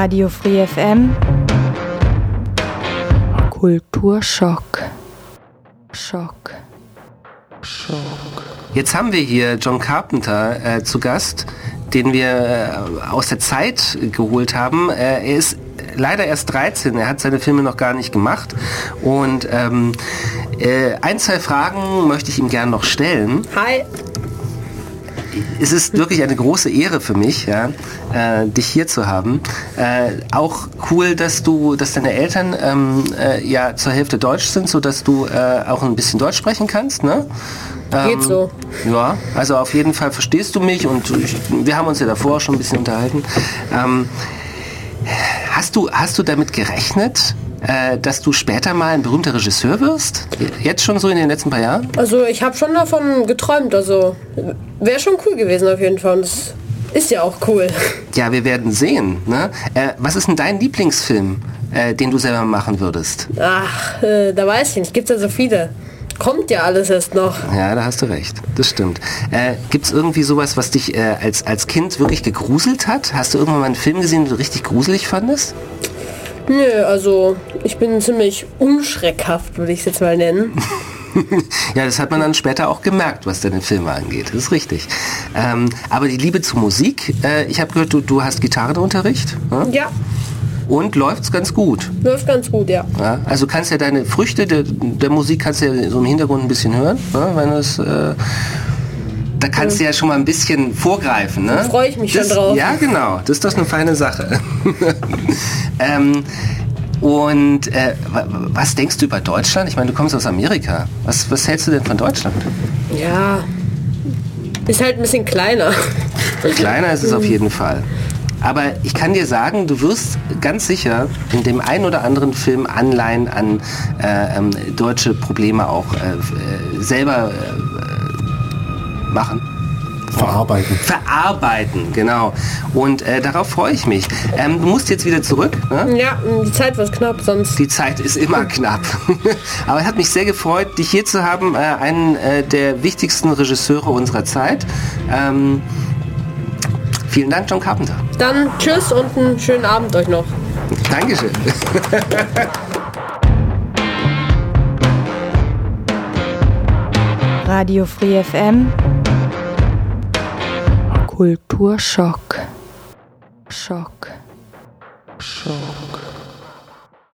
Radio Free FM. Kulturschock. Schock. Schock. Jetzt haben wir hier John Carpenter äh, zu Gast, den wir äh, aus der Zeit geholt haben. Äh, er ist leider erst 13, er hat seine Filme noch gar nicht gemacht. Und ähm, äh, ein, zwei Fragen möchte ich ihm gerne noch stellen. Hi es ist wirklich eine große Ehre für mich, ja, äh, dich hier zu haben. Äh, auch cool, dass du, dass deine Eltern ähm, äh, ja zur Hälfte Deutsch sind, so dass du äh, auch ein bisschen Deutsch sprechen kannst, ne? Ähm, Geht so. Ja, also auf jeden Fall verstehst du mich und ich, wir haben uns ja davor schon ein bisschen unterhalten. Ähm, hast du, hast du damit gerechnet, äh, dass du später mal ein berühmter Regisseur wirst? Jetzt schon so in den letzten paar Jahren? Also ich habe schon davon geträumt. Also wäre schon cool gewesen auf jeden Fall. Und das ist ja auch cool. Ja, wir werden sehen. Ne? Äh, was ist denn dein Lieblingsfilm, äh, den du selber machen würdest? Ach, äh, da weiß ich nicht. Gibt es ja so viele. Kommt ja alles erst noch. Ja, da hast du recht. Das stimmt. Äh, Gibt es irgendwie sowas, was dich äh, als, als Kind wirklich gegruselt hat? Hast du irgendwann mal einen Film gesehen, den du richtig gruselig fandest? Nö, also ich bin ziemlich unschreckhaft, würde ich es jetzt mal nennen. ja, das hat man dann später auch gemerkt, was deine Filme angeht. Das ist richtig. Ähm, aber die Liebe zur Musik, äh, ich habe gehört, du, du hast Gitarrenunterricht. Ja. ja. Und läuft's ganz gut. Läuft ganz gut, ja. ja also kannst ja deine Früchte der, der Musik kannst ja so im Hintergrund ein bisschen hören, ja, wenn es äh, da kannst du ja schon mal ein bisschen vorgreifen. Ne? Freue ich mich das, schon drauf. Ja, genau. Das ist doch eine feine Sache. ähm, und äh, was denkst du über Deutschland? Ich meine, du kommst aus Amerika. Was, was hältst du denn von Deutschland? Ja, ist halt ein bisschen kleiner. Kleiner ist es auf jeden Fall. Aber ich kann dir sagen, du wirst ganz sicher in dem einen oder anderen Film Anleihen an äh, ähm, deutsche Probleme auch äh, äh selber äh, machen. Verarbeiten. Verarbeiten, genau. Und äh, darauf freue ich mich. Ähm, du musst jetzt wieder zurück. Ne? Ja, die Zeit wird knapp, sonst. Die Zeit ist immer knapp. Aber es hat mich sehr gefreut, dich hier zu haben, äh, einen äh, der wichtigsten Regisseure unserer Zeit. Ähm, vielen Dank, John Carpenter. Dann tschüss und einen schönen Abend euch noch. Dankeschön. Radio Free FM Kulturschock. Schock. Schock.